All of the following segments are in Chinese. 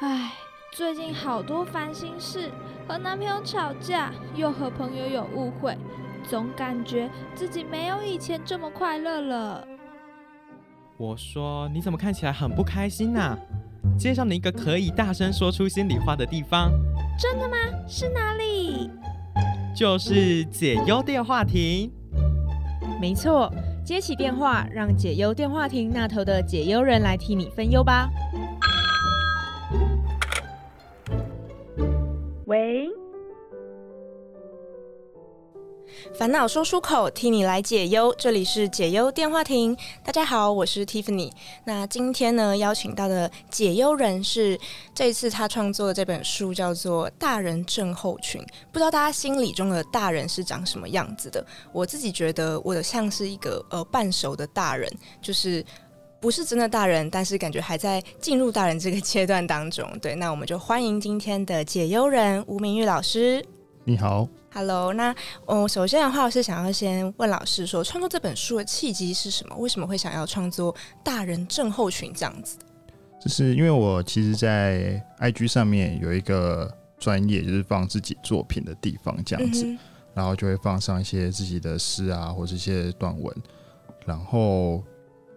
唉，最近好多烦心事，和男朋友吵架，又和朋友有误会，总感觉自己没有以前这么快乐了。我说你怎么看起来很不开心呐、介绍你一个可以大声说出心里话的地方，真的吗？是哪里？就是解忧电话亭。没错，接起电话，让解忧电话亭那头的解忧人来替你分忧吧。烦恼说出口，替你来解忧。这里是解忧电话亭，大家好，我是 Tiffany。那今天呢，邀请到的解忧人是这次他创作的这本书叫做《大人症候群》。不知道大家心里中的大人是长什么样子的？我自己觉得我的像是一个呃半熟的大人，就是。不是真的大人，但是感觉还在进入大人这个阶段当中。对，那我们就欢迎今天的解忧人吴明玉老师。你好，Hello，那嗯，首先的话，我是想要先问老师说，创作这本书的契机是什么？为什么会想要创作大人症候群这样子？就是因为我其实，在 IG 上面有一个专业，就是放自己作品的地方这样子，嗯然后就会放上一些自己的诗啊，或者一些短文，然后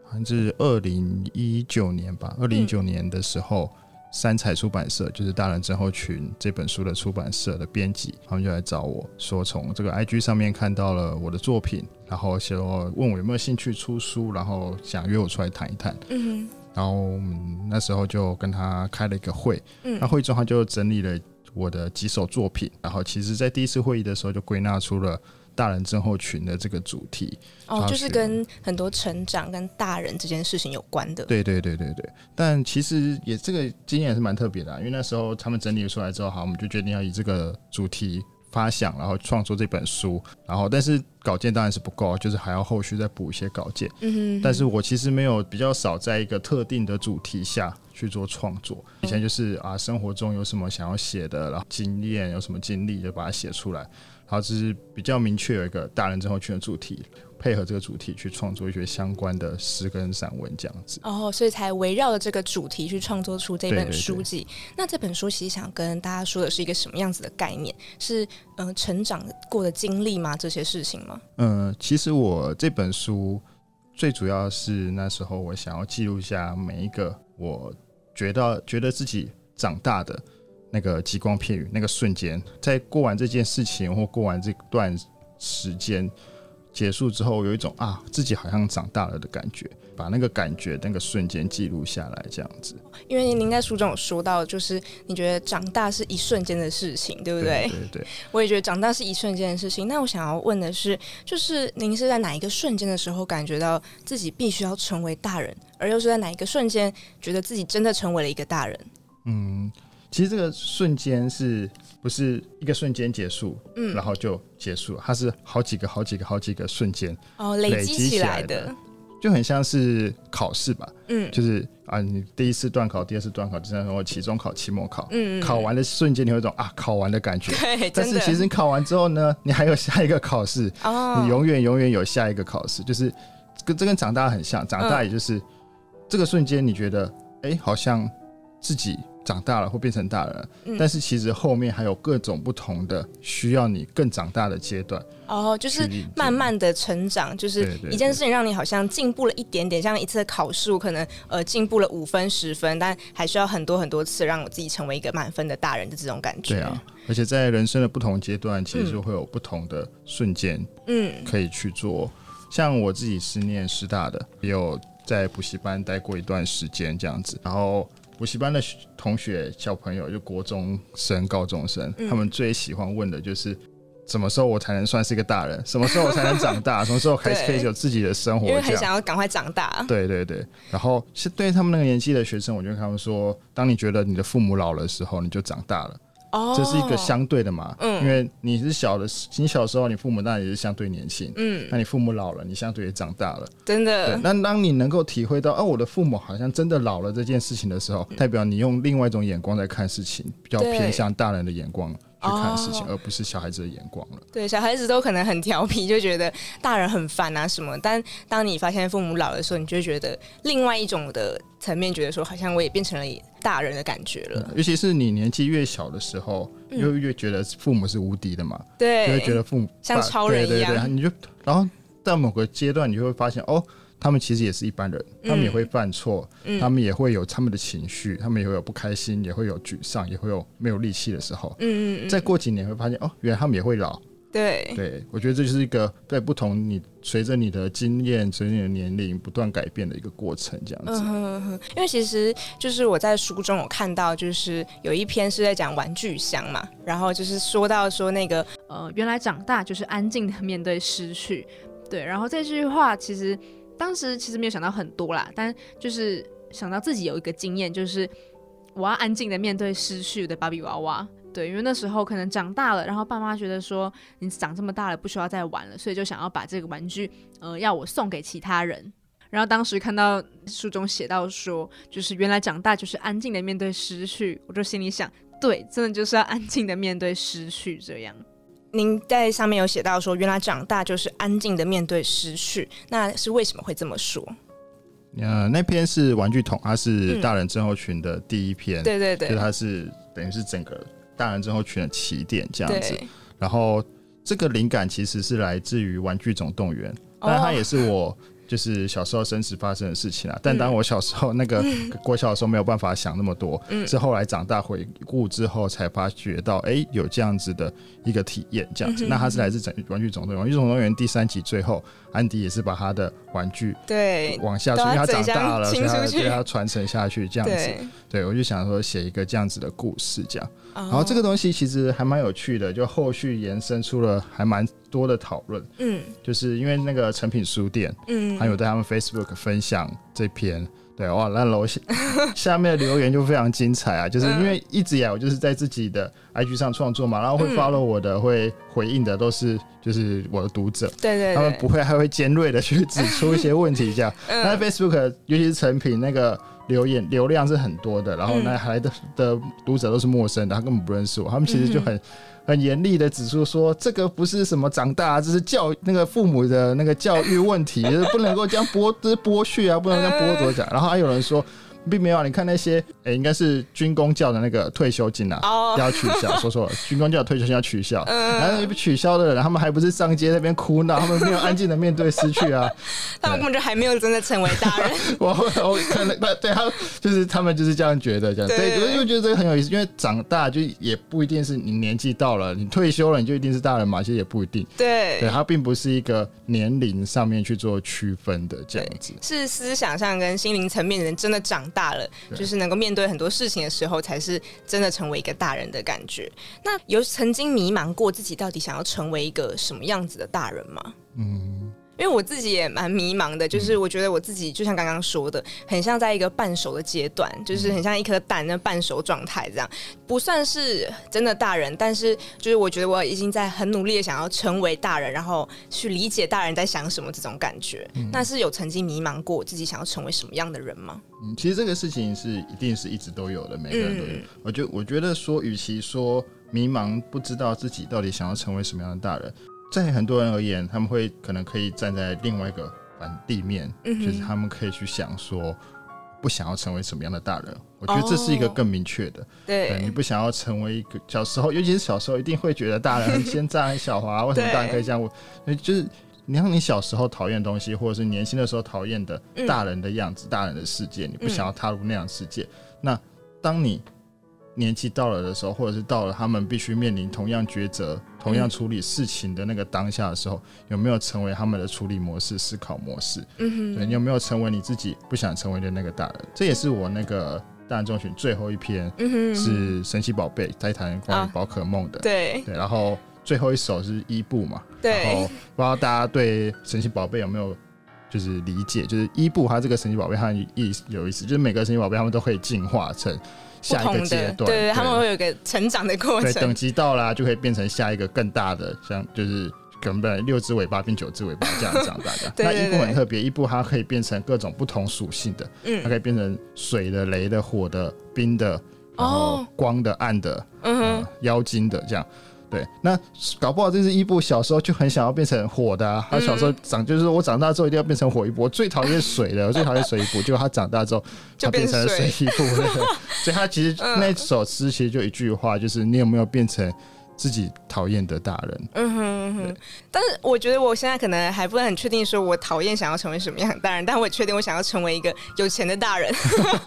好像是二零一九年吧，二零一九年的时候。三彩出版社就是《大人症候群》这本书的出版社的编辑，他们就来找我说，从这个 IG 上面看到了我的作品，然后说问我有没有兴趣出书，然后想约我出来谈一谈。嗯然后我们那时候就跟他开了一个会，嗯那会中他就整理了我的几首作品，然后其实在第一次会议的时候就归纳出了大人症候群的这个主题。哦，就是跟很多成长跟大人这件事情有关的。对对对对对，但其实也这个经验也是蛮特别的、啊，因为那时候他们整理出来之后，好，我们就决定要以这个主题发想，然后创作这本书，然后但是稿件当然是不够，就是还要后续再补一些稿件。嗯哼但是我其实没有比较少在一个特定的主题下去做创作。以前就是啊，生活中有什么想要写的，然后经验有什么经历，就把它写出来。然后只是比较明确有一个大人症候群的主题，配合这个主题去创作一些相关的诗跟散文这样子。哦，所以才围绕着这个主题去创作出这本书籍。那这本书其实想跟大家说的是一个什么样子的概念？是嗯、呃成长过的经历吗？这些事情吗？嗯，其实我这本书最主要是那时候我想要记录下每一个我觉得觉得自己长大的那个极光片语，那个瞬间，在过完这件事情或过完这段时间结束之后，有一种啊自己好像长大了的感觉，把那个感觉那个瞬间记录下来，这样子，因为您在书中有说到，就是你觉得长大是一瞬间的事情，对不对？对对对。我也觉得长大是一瞬间的事情。那我想要问的是，就是您是在哪一个瞬间的时候感觉到自己必须要成为大人，而又是在哪一个瞬间觉得自己真的成为了一个大人？嗯，其实这个瞬间是不是一个瞬间结束，嗯。然后就结束了？它是好几个、好几个、好几个瞬间，哦，累累积起起来来的的，就很像是考试吧，嗯。就是啊，你第一次段考、第二次段考、第三次或期中考、期末考，嗯，考完的瞬间你有一种啊考完的感觉。对，但是其实你考完之后呢，你还有下一个考试，哦，你永远永远有下一个考试，就是跟这跟长大很像，长大嗯。也就是、这个瞬间，你觉得哎、好像自己长大了或变成大人，嗯但是其实后面还有各种不同的需要你更长大的阶段，哦，就是慢慢的成长，就是一件事情让你好像进步了一点点，像一次的考试，我可能呃进步了五分十分，但还需要很多很多次让我自己成为一个满分的大人的这种感觉。对啊，而且在人生的不同阶段，其实会有不同的瞬间嗯可以去做。像我自己是念师大的，也有在补习班待过一段时间这样子。然后补习班的学同学、小朋友，就国中生、高中生，嗯他们最喜欢问的就是。什么时候我才能算是一个大人？什么时候我才能长大？什么时候开始可以有自己的生活？因为很想要赶快长大。对对对，然后是对他们那个年纪的学生，我就跟他们说，当你觉得你的父母老了的时候，你就长大了。哦，这是一个相对的嘛，嗯。因为你是小的，你小时候你父母当然也是相对年轻，嗯，那你父母老了，你相对也长大了，真的。那当你能够体会到，哦，我的父母好像真的老了这件事情的时候，代表你用另外一种眼光在看事情，比较偏向大人的眼光去看事情，哦而不是小孩子的眼光了。对，小孩子都可能很调皮，就觉得大人很烦啊什么。但当你发现父母老的时候，你就觉得另外一种的层面，觉得说好像我也变成了大人的感觉了。尤其是你年纪越小的时候，嗯就越觉得父母是无敌的嘛，对，就会觉得父母像超人对对一样对，你就然后在某个阶段，你就会发现哦。他们其实也是一般人，他们也会犯错，嗯他们也会有他们的情绪，他们也会有不开心，也会有沮丧，也会有没有力气的时候。嗯嗯嗯，再过几年会发现，哦，原来他们也会老。对对我觉得这就是一个在不同你随着你的经验、随着你的年龄不断改变的一个过程，这样子。嗯哼哼，因为其实就是我在书中有看到，就是有一篇是在讲玩具箱嘛，然后就是说到说那个呃，原来长大就是安静的面对失去，对。然后这句话其实当时其实没有想到很多啦，但就是想到自己有一个经验，就是我要安静的面对失去的芭比娃娃。对，因为那时候可能长大了，然后爸妈觉得说你长这么大了，不需要再玩了，所以就想要把这个玩具，呃，要我送给其他人。然后当时看到书中写到说，就是原来长大就是安静的面对失去，我就心里想，对，真的就是要安静的面对失去这样。您在上面有写到说，原来长大就是安静的面对失去，那是为什么会这么说？呃，那篇是玩具桶，它是嗯大人症候群的第一篇，对对对就它是等于是整个大人症候群的起点这样子。然后这个灵感其实是来自于《玩具总动员》，哦当然它也是我就是小时候真实发生的事情啊。但当我小时候那个国小的时候没有办法想那么多，嗯是后来长大回顾之后才发觉到，哎、有这样子的一个体验，这样子。嗯那它是来自整《玩具总动员》，《玩具总动员》第三集最后，安迪也是把他的玩具对往下出，都因为他长大了，所以他对他传承下去这样子。对，对，我就想说写一个这样子的故事，这样。然然后这个东西其实还蛮有趣的，就后续延伸出了还蛮多的讨论，嗯。就是因为那个成品书店，嗯，还有在他们 Facebook 分享这篇。对哇，那楼下下面的留言就非常精彩啊！就是因为一直以来我就是在自己的 IG 上创作嘛，然后会嗯 follow 我的、会回应的都是就是我的读者，对对对，他们不会还会尖锐的去指出一些问题，这样。那嗯 Facebook 尤其是成品那个留言流量是很多的，然后那来的的读者都是陌生的，他根本不认识我，他们其实就很。很严厉的指出说，这个不是什么长大，这是教那个父母的那个教育问题，就是不能够这样剥，这是剥削啊，不能这样剥夺讲。然后还有人说，并没有啊，你看那些，诶、应该是军工教的那个退休金啊，哦，要取消，说错了，军工教的退休金要取消。嗯。然后被取消的人，他们还不是上街那边哭闹，他们没有安静的面对失去啊。他们根本就还没有真的成为大人，我我可能对对他就是他们就是这样觉得这样，对。对，我就觉得这个很有意思，因为长大就也不一定是你年纪到了，你退休了你就一定是大人嘛，其实也不一定，对，对，它并不是一个年龄上面去做区分的这样子。是思想上跟心灵层面的人真的长大了，就是能够面对很多事情的时候，才是真的成为一个大人的感觉。那有曾经迷茫过自己到底想要成为一个什么样子的大人吗？嗯，因为我自己也蛮迷茫的，就是我觉得我自己就像刚刚说的，很像在一个半熟的阶段，就是很像一颗蛋那半熟状态这样，不算是真的大人，但是就是我觉得我已经在很努力的想要成为大人，然后去理解大人在想什么这种感觉。那是有曾经迷茫过自己想要成为什么样的人吗？嗯，其实这个事情是一定是一直都有的，每个人都有。嗯我觉我觉得说，与其说迷茫不知道自己到底想要成为什么样的大人，在很多人而言，他们会可能可以站在另外一个反地面，嗯就是他们可以去想说，不想要成为什么样的大人。我觉得这是一个更明确的。对你，不想要成为一个小时候，尤其是小时候，一定会觉得大人很奸诈、很狡猾啊。为什么大人可以这样？我就是你让你小时候讨厌的东西，或者是年轻的时候讨厌的嗯大人的样子、大人的世界，你不想要踏入那样的世界。那当你年纪到了的时候，或者是到了他们必须面临同样抉择、同样处理事情的那个当下的时候，有没有成为他们的处理模式、思考模式？嗯哼，对你有没有成为你自己不想成为的那个大人？这也是我那个大人中群最后一篇嗯哼，是神奇宝贝，在谈关于啊宝可梦的。对对，然后最后一首是伊布嘛。对然后，不知道大家对神奇宝贝有没有就是理解？就是伊布它这个神奇宝贝，它的意思有意思，就是每个神奇宝贝他们都可以进化成不下一个阶段，对，他们会有一个成长的过程对等。级到啦，就可以变成下一个更大的，像就是可能本来六只尾巴变九只尾巴这样长大的。那伊布很特别，伊布它可以变成各种不同属性的，嗯它嗯可以变成水的、雷的、火的、冰的、然后哦，光的、暗的、嗯呃，妖精的这样。对，那搞不好这是伊布小时候就很想要变成火的、啊，他小时候长就是我长大之后一定要变成火伊布，我最讨厌水的，我最讨厌水伊布，结果他长大之后 就他变成了水。水一部，对所以他其实嗯。那首诗其实就一句话，就是你有没有变成自己讨厌的大人？嗯哼嗯哼。但是我觉得我现在可能还不是很确定，说我讨厌想要成为什么样的大人，但我也确定我想要成为一个有钱的大人。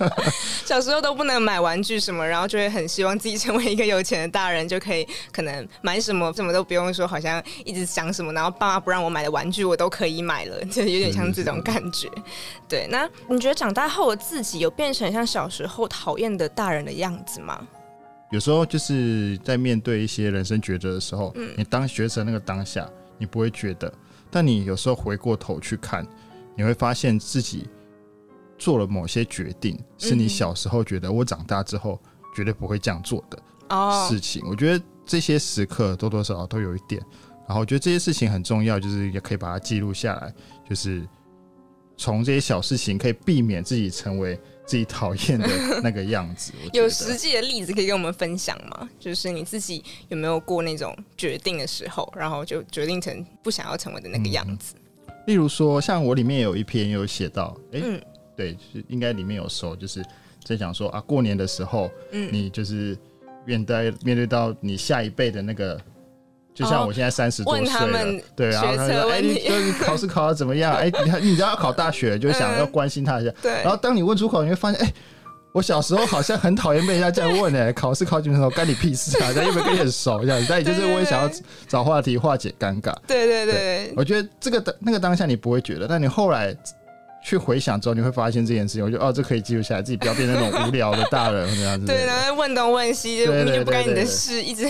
小时候都不能买玩具什么，然后就会很希望自己成为一个有钱的大人，就可以可能买什么什么都不用说，好像一直想什么，然后爸妈不让我买的玩具我都可以买了，就有点像这种感觉。对，那你觉得长大后的自己有变成像小时候讨厌的大人的样子吗？有时候就是在面对一些人生抉择的时候，嗯。你当抉择那个当下，你不会觉得，但你有时候回过头去看，你会发现自己做了某些决定，是你嗯小时候觉得我长大之后绝对不会这样做的哦，事情。我觉得这些时刻多多少少都有一点，然后我觉得这些事情很重要，就是也可以把它记录下来，就是从这些小事情可以避免自己成为自己讨厌的那个样子。有实际的例子可以跟我们分享吗？就是你自己有没有过那种决定的时候，然后就决定成不想要成为的那个样子？例如说，像我里面有一篇有写到，哎、嗯对，是应该里面有说，就是在讲说啊，过年的时候，嗯你就是面对面对到你下一辈的那个。就像哦我现在三十多岁了，对，然后学他说：“哎、你就是考试考的怎么样？哎、你你知道要考大学，就想嗯要关心他一下。对，然后当你问出口，你会发现，哎、我小时候好像很讨厌被人家这样问哎、考试考几分钟干你屁事啊？人家又没有跟你很熟这样子，但也就是我也想要找话题化解尴尬。对对对对，我觉得这个当那个当下你不会觉得，但你后来去回想之后，你会发现这件事情，我觉得哦，这可以记录下来，自己不要变成那种无聊的大人这样子。对，然后问东问西，就明明就不干你的事，一直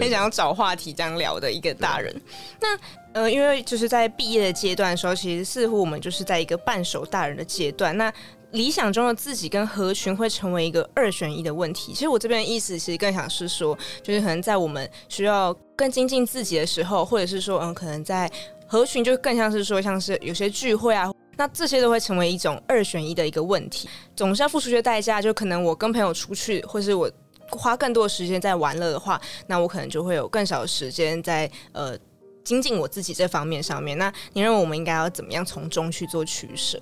很想要找话题这样聊的一个大人。那呃，因为就是在毕业的阶段的时候，其实似乎我们就是在一个半熟大人的阶段。那理想中的自己跟合群会成为一个二选一的问题。其实我这边的意思，其实更想是说，就是可能在我们需要更精进自己的时候，或者是说，嗯，可能在合群就更像是说，像是有些聚会啊。那这些都会成为一种二选一的一个问题，总是要付出一些代价。就可能我跟朋友出去，或是我花更多的时间在玩乐的话，那我可能就会有更少的时间在呃精进我自己这方面上面。那你认为我们应该要怎么样从中去做取舍？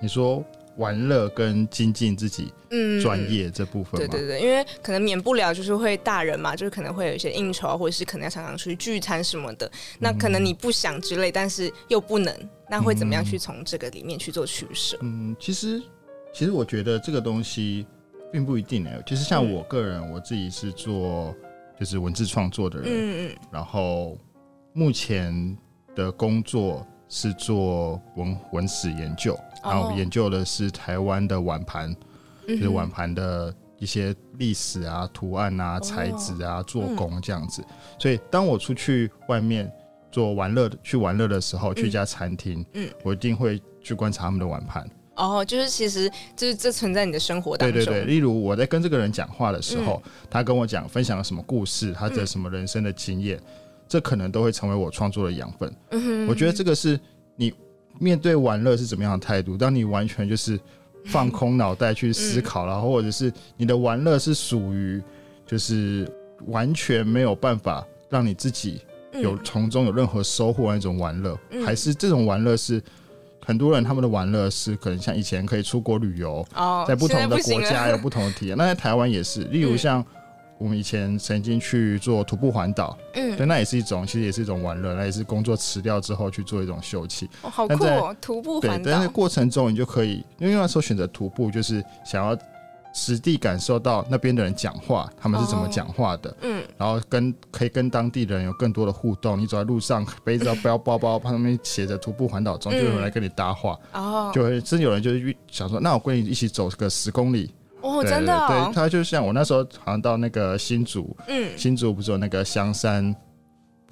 你说玩乐跟精进自己嗯专业这部分嘛，对对对，因为可能免不了就是会大人嘛，就是可能会有一些应酬啊，或者是可能要常常出去聚餐什么的。那可能你不想之类，但是又不能，那会怎么样去从这个里面去做取舍？嗯，其实其实我觉得这个东西并不一定诶，就是像嗯。我个人，我自己是做就是文字创作的人，嗯嗯。然后目前的工作是做文文史研究，哦然后研究的是台湾的碗盘，嗯，就是碗盘的一些历史啊、图案哦啊、材质啊、做嗯。工这样子。所以当我出去外面做玩乐、去玩乐的时候，去一家餐厅，嗯。我一定会去观察他们的碗盘。哦，就是其实就是这存在你的生活当中，对对对，例如我在跟这个人讲话的时候，嗯。他跟我讲分享了什么故事，他的什么人生的经验，这可能都会成为我创作的养分。嗯哼。我觉得这个是你面对玩乐是怎么样的态度。当你完全就是放空脑袋去思考，然后或者是你的玩乐是属于就是完全没有办法让你自己有嗯从中有任何收获那种玩乐，嗯。还是这种玩乐是很多人他们的玩乐是可能像以前可以出国旅游，哦，在不同的国家有不同的体验。那在台湾也是，例如嗯。像我们以前曾经去做徒步环岛，嗯，对，那也是一种，其实也是一种玩乐，那也是工作辞掉之后去做一种休憩。哦好酷哦，徒步对环，岛，但是过程中你就可以，因为那时候选择徒步，就是想要实地感受到那边的人讲话，他们是怎么哦讲话的，嗯。然后跟可以跟当地的人有更多的互动。你走在路上背着包包包，上面写着“徒步环岛中”，就有人来跟你搭话，哦。就会真有人就是想说，那我跟你一起走个十公里。哦，对真的对他就像我那时候好像到那个新竹，嗯。新竹不是有那个香山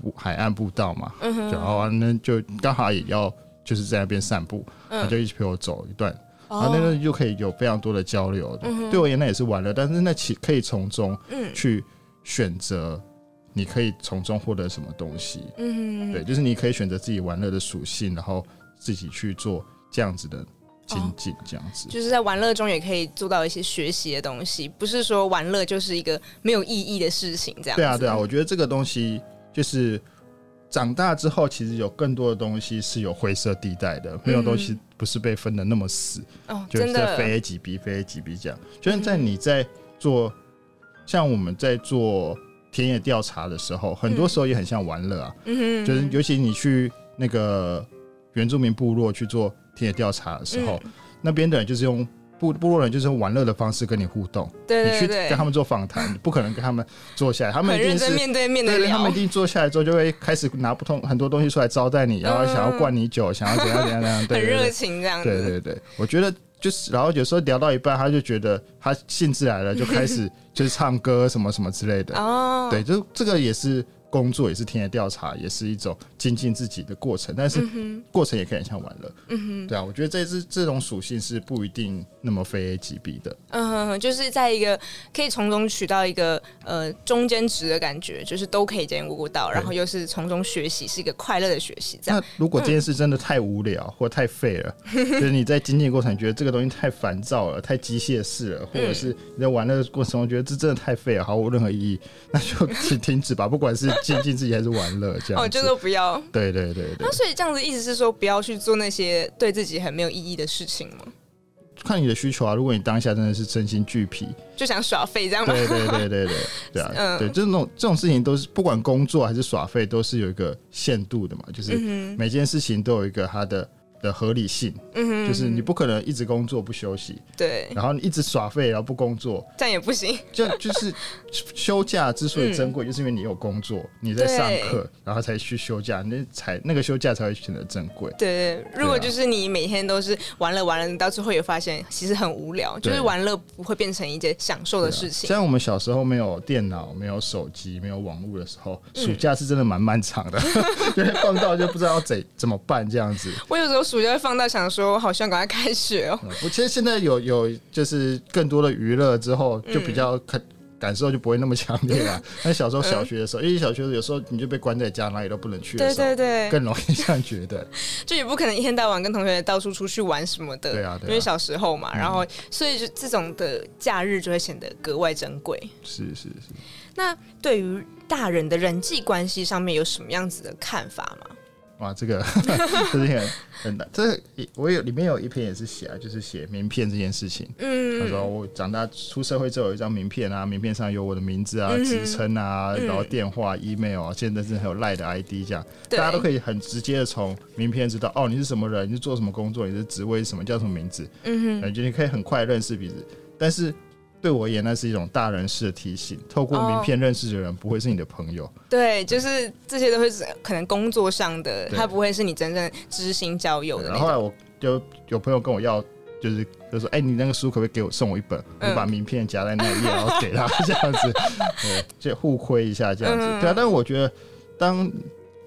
步海岸步道嘛，嗯哼，然后啊那就刚好也要就是在那边散步，他嗯就一起陪我走一段，然哦后那个就可以有非常多的交流。嗯对我而言那也是玩乐，但是那其可以从中嗯去选择，你可以从中获得什么东西。嗯哼，对，就是你可以选择自己玩乐的属性，然后自己去做这样子的精进这样子。就是在玩乐中也可以做到一些学习的东西，不是说玩乐就是一个没有意义的事情，这样子。对啊，对啊，我觉得这个东西就是长大之后，其实有更多的东西是有灰色地带的，没有东西不是被分的那么死，哦，就是在，非 A 级 B 非 A 级 B 这样。就是在你在做，像我们在做田野调查的时候，很多时候也很像玩乐啊，嗯，就是尤其你去那个原住民部落去做田野调查的时候，嗯那边的人就是用。部部落人就是用玩乐的方式跟你互动，你去跟他们做访谈，不可能跟他们坐下来，他们一定面对面的对对，他们一，定坐下来之后就会开始拿不同很多东西出来招待你，然后想要灌你酒，想要怎样怎样怎样，对。很热情这样子。对对对，我觉得就是，然后有时候聊到一半，他就觉得他兴致来了，就开始 就是唱歌什么什么之类的，哦，对，就这个也是工作，也是田野调查，也是一种精进自己的过程，但是嗯过程也可以很像玩乐，哼，嗯哼，对啊，我觉得这是这种属性是不一定那么非 A 即 B 的，嗯哼哼，就是在一个可以从中取到一个呃中间值的感觉，就是都可以兼顾到，然后又是从中学习，是一个快乐的学习，这样。那如果这件事真的太无聊或太废了，就是你在精进过程觉得这个东西太烦躁了、太机械式了，或者是你在玩的过程中觉得这真的太废了，毫无任何意义，那就 请停止吧，不管是精进自己还是玩乐，这样哦，子。就都不要。对对对对那，所以这样子意思是说，不要去做那些对自己很没有意义的事情吗？看你的需求啊。如果你当下真的是身心俱疲，就想耍废这样吗？对对对对对 对啊，嗯对这种这种事情都是不管工作还是耍废，都是有一个限度的嘛，就是嗯每件事情都有一个它的的合理性，嗯哼，就是你不可能一直工作不休息，对，然后你一直耍废然后不工作，这样也不行。就就是休假之所以珍贵，就是因为你有工作，你在上课，然后才去休假，那才那个休假才会显得珍贵。对对，如果啊就是你每天都是玩了玩了，你到最后也发现其实很无聊，就是玩乐不会变成一件享受的事情。像我们小时候没有电脑、没有手机、没有网络的时候，嗯暑假是真的蛮漫长的，因为放到就不知道怎怎么办这样子。我有时候暑假会放到想说，好像赶快开学哦。嗯我其实现在有有就是更多的娱乐之后，就比较看。感受就不会那么强烈了。那小时候小学的时候，因为小学有时候你就被关在家，哪里都不能去的对时候，对对，更容易这样觉得。就也不可能一天到晚跟同学到处出去玩什么的。对啊对啊因为小时候嘛，然后所以就这种的假日就会显得格外珍贵。是是是。那对于大人的人际关系上面有什么样子的看法吗？哇，这个 这是很很难。这我有里面有一篇也是写啊，就是写名片这件事情。嗯他嗯，说我长大出社会之后有一张名片啊，名片上有我的名字啊、嗯职称啊，嗯然后电话、email 啊，现在是还有赖的 ID 这样，对大家都可以很直接的从名片知道哦，你是什么人，你是做什么工作，你的职位是什么，叫什么名字，嗯哼，感觉你可以很快认识彼此。但是对我而言，那是一种大人式的提醒，透过名片认识的人不会是你的朋友。对，就是这些都会是可能工作上的，他不会是你真正知心交友的。然后后来我就有朋友跟我要，就是就说，哎、你那个书可不可以给我送我一本？我把名片夹在那一页，然后给他这样子，对，就互亏一下这样子。嗯对啊，但是我觉得，当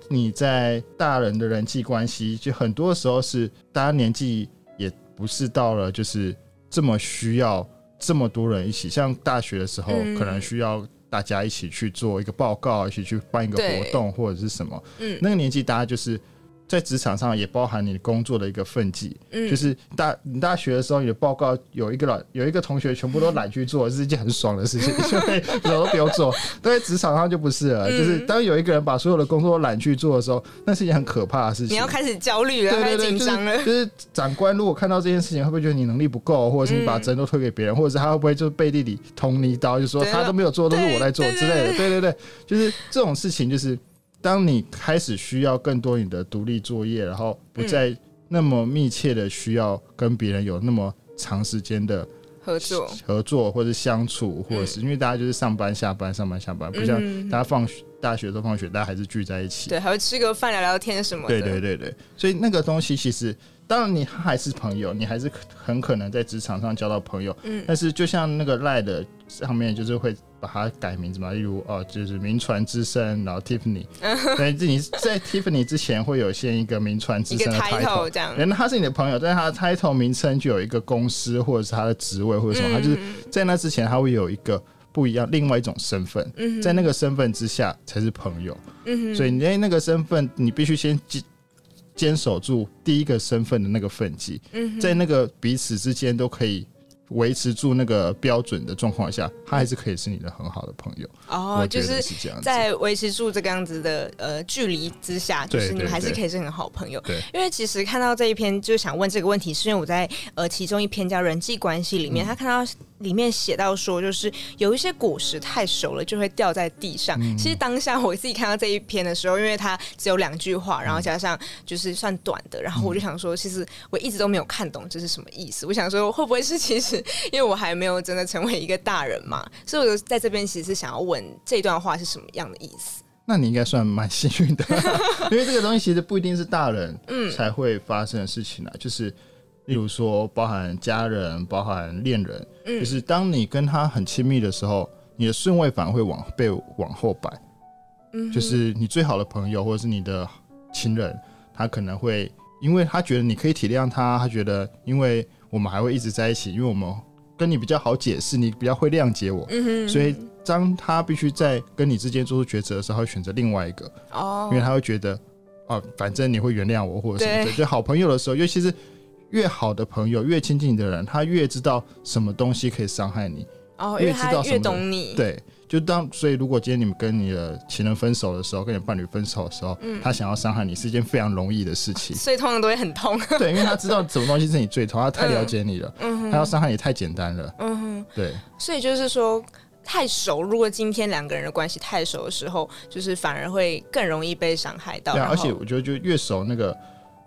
你在大人的人际关系，就很多时候是大家年纪也不是到了就是这么需要这么多人一起，像大学的时候，嗯。可能需要。大家一起去做一个报告，一起去办一个活动或者是什么，嗯。那个年纪大家就是在职场上也包含你工作的一个分际，嗯就是大你大学的时候，你的报告有一个老有一个同学全部都懒去做，是一件很爽的事情，就会什么都不用做。但在职场上就不是了，嗯就是当有一个人把所有的工作都懒去做的时候，那是一件很可怕的事情。你要开始焦虑了，对对对，紧张了。就是就是长官如果看到这件事情，会不会觉得你能力不够，或者是你把责任都推给别人，或者是他会不会就背地里捅你一刀，就说他都没有做，都是我在做之类的。对对对，就是这种事情，就是当你开始需要更多你的独立作业，然后不再那么密切的需要跟别人有那么长时间的合作，合作或者相处，或者是因为大家就是上班下班上班下班，不像嗯大家放学大学都放学，大家还是聚在一起。对，还会吃个饭聊聊天什么的。对对对对，所以那个东西其实，当然你还是朋友，你还是很可能在职场上交到朋友。嗯但是就像那个赖的上面，就是会把它改名字嘛，例如哦，就是名传之声，然后 Tiffany。对，你在 Tiffany 之前会有先一个名传之声的 title。这样。人他是你的朋友，但是他的 title 名称就有一个公司或者是他的职位或者什么，他就是嗯在那之前他会有一个不一样，另外一种身份，嗯在那个身份之下才是朋友。嗯所以你在那个身份，你必须先记坚守住第一个身份的那个分际，嗯在那个彼此之间都可以维持住那个标准的状况下，他还是可以是你的很好的朋友。哦，就是是这样。在维持住这个样子的呃距离之下，就是你们还是可以是很好朋友。对，因为其实看到这一篇，就想问这个问题，是因为我在呃其中一篇叫人际关系里面，嗯他看到里面写到说，就是有一些果实太熟了就会掉在地上。嗯其实当下我自己看到这一篇的时候，因为它只有两句话，然后加上就是算短的，然后我就想说，其实我一直都没有看懂这是什么意思。我想说，会不会是其实因为我还没有真的成为一个大人嘛，所以我在这边其实是想要问这段话是什么样的意思。那你应该算蛮幸运的，因为这个东西其实不一定是大人嗯才会发生的事情啊，就是例如说包含家人、包含恋人，嗯。就是当你跟他很亲密的时候，你的顺位反而会往被往后摆，嗯就是你最好的朋友或者是你的亲人，他可能会因为他觉得你可以体谅他，他觉得因为我们还会一直在一起，因为我们跟你比较好解释，你比较会谅解我，所以当他必须在跟你之间做出抉择的时候，他会选择另外一个，哦，因为他会觉得，哦，反正你会原谅我或者什么的。就好朋友的时候，尤其是越好的朋友、越亲近你的人，他越知道什么东西可以伤害你。哦，因为越知道什么懂你，，对，就当所以，如果今天你们跟你的情人分手的时候，跟你伴侣分手的时候，嗯他想要伤害你是一件非常容易的事情。所以通常都会很痛。对，因为他知道什么东西是你最痛，他太了解你了，嗯哼，他要伤害你太简单了。嗯哼，对，所以就是说。太熟，如果今天两个人的关系太熟的时候，就是反而会更容易被伤害到。对啊，然后而且我觉得就越熟那个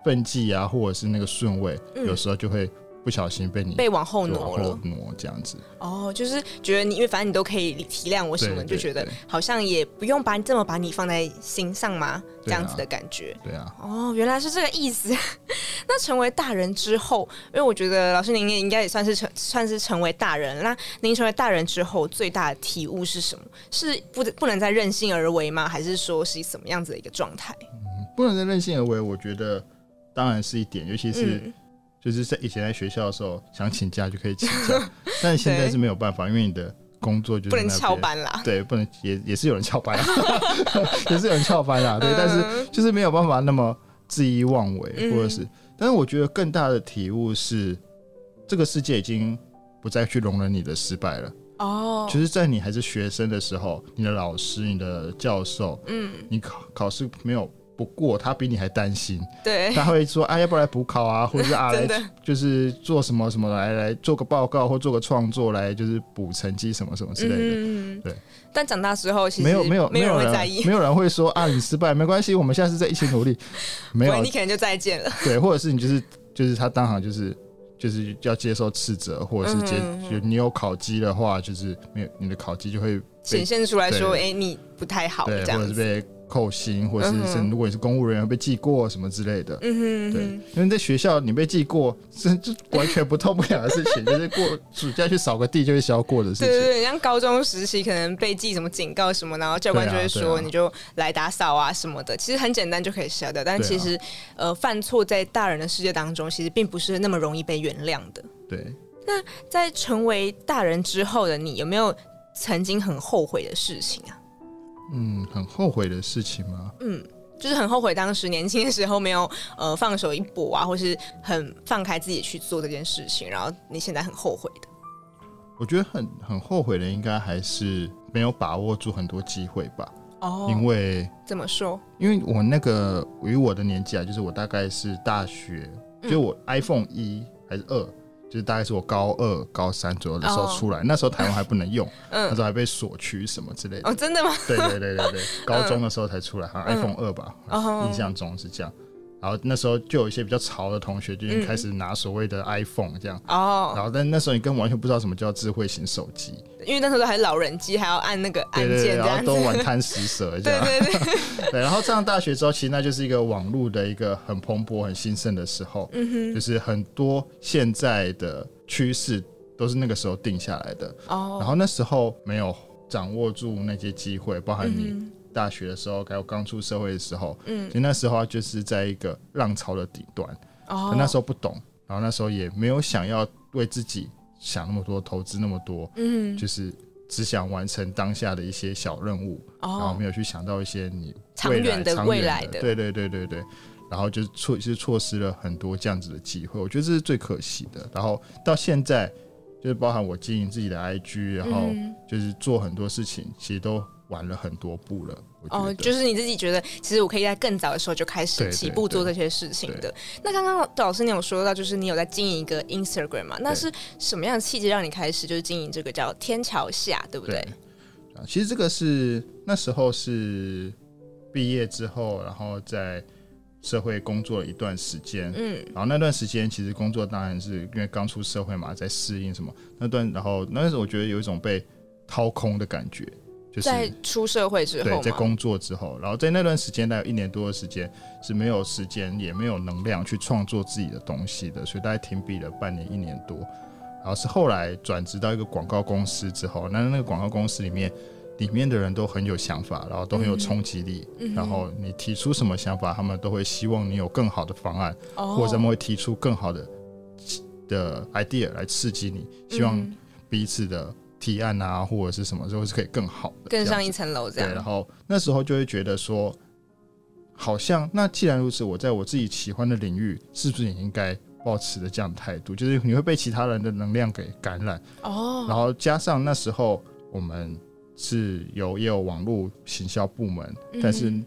分际啊，或者是那个顺位，嗯有时候就会不小心被你被往后挪了。挪这样子。哦，就是觉得你，因为反正你都可以体谅我什么，就觉得好像也不用把你这么把你放在心上吗？这样子的感觉。对啊，哦，原来是这个意思。那成为大人之后，因为我觉得老师您也应该也算是成算是成为大人了。那您成为大人之后，最大的体悟是什么？是不不能再任性而为吗？还是说是什么样子的一个状态？嗯不能再任性而为，我觉得当然是一点，尤其是、嗯，就是在以前在学校的时候，想请假就可以请假，但现在是没有办法，因为你的工作就是不能那翘。班啦。对，不能也也是有人翘班啦，也是有人翘班啦，对，但是嗯就是没有办法那么恣意妄为，嗯或者是，但是我觉得更大的体悟是，这个世界已经不再去容忍你的失败了。哦，就是在你还是学生的时候，你的老师、你的教授，嗯，你考考试没有不过，他比你还担心，对，他会说啊，要不要来补考啊，或者是啊来就是做什么什么来来做个报告或做个创作来就是补成绩什么什么之类的。嗯，对。但长大之后，其实没有没有没有人人会在意，没有人会说啊你失败没关系，我们下次再一起努力。没有你可能就再见了。对，或者是你就是就是他当场就是就是要接受斥责，或者是接就你有考绩的话，就是没有你的考绩就会显现出来说，对哎，你不太好对，这样子。或者是被扣薪，或者是如果你是公务人员被记过什么之类的。对嗯哼对，因为在学校你被记过，这就完全不痛不痒的事情，就是过暑假去扫个地就会消过的事情。对对对，像高中时期可能被记什么警告什么，然后教官就会说、你就来打扫啊什么的，其实很简单就可以消掉。但其实、呃，犯错在大人的世界当中，其实并不是那么容易被原谅的。对，那在成为大人之后的你，有没有曾经很后悔的事情啊？嗯，很后悔的事情吗？嗯，就是很后悔当时年轻的时候没有呃放手一搏啊，或是很放开自己去做这件事情，然后你现在很后悔的。我觉得很很后悔的，应该还是没有把握住很多机会吧。哦因为怎么说？因为我那个与我的年纪啊，就是我大概是大学，嗯就我 iPhone 一还是二，就是大概是我高二、高三左右的时候哦出来，那时候台湾还不能用，那嗯时，候还被锁区什么之类的。哦，真的吗？对对对对对，高中的时候才出来，好像嗯 iPhone 二吧，哦印象中是这样。然后那时候就有一些比较潮的同学，就已经嗯开始拿所谓的 iPhone 这样。哦，然后，但那时候你根本完全不知道什么叫智慧型手机，因为那时候还是老人机，还要按那个按对对对，键。然后都玩贪食蛇这对样。对 对，对，然后上大学之后，其实那就是一个网络的一个很蓬勃、很兴盛的时候，嗯就是很多现在的趋势都是那个时候定下来的。哦，然后那时候没有掌握住那些机会，包含你嗯大学的时候，还有刚出社会的时候，嗯。其实那时候就是在一个浪潮的顶端，哦。可那时候不懂，然后那时候也没有想要为自己想那么多，投资那么多，嗯。就是只想完成当下的一些小任务，然后哦没有去想到一些你长未来远的未来的。对对对对对。然后就是错是错失了很多这样子的机会，我觉得这是最可惜的。然后到现在，就是包含我经营自己的 IG，然后嗯。就是做很多事情，其实都晚了很多步了。哦，就是你自己觉得，其实我可以在更早的时候就开始起步做这些事情的。那刚刚老师你有说到，就是你有在经营一个 Instagram 嘛？那是什么样的契机让你开始就是经营这个叫天桥下，对不对？啊，其实这个是那时候是毕业之后，然后在社会工作了一段时间，嗯然后那段时间其实工作当然是因为刚出社会嘛，在适应什么那段，然后那时候我觉得有一种被掏空的感觉，就是在出社会之后对，在工作之后，然后在那段时间，大概一年多的时间是没有时间，也没有能量去创作自己的东西的，所以大概停笔了半年、一年多。然后是后来转职到一个广告公司之后，那那个广告公司里面，里面的人都很有想法，然后都很有冲击力，嗯。然后你提出什么想法，他们都会希望你有更好的方案，哦或者他们会提出更好的的 idea 来刺激你，希望嗯。彼此的提案啊，或者是什么，时候是可以更好的，更上一层楼这对，然。后那时候就会觉得说，好像那既然如此，我在我自己喜欢的领域，是不是也应该保持着这样的态度？就是你会被其他人的能量给感染，哦，然后加上那时候我们是有也有网络行销部门，但是嗯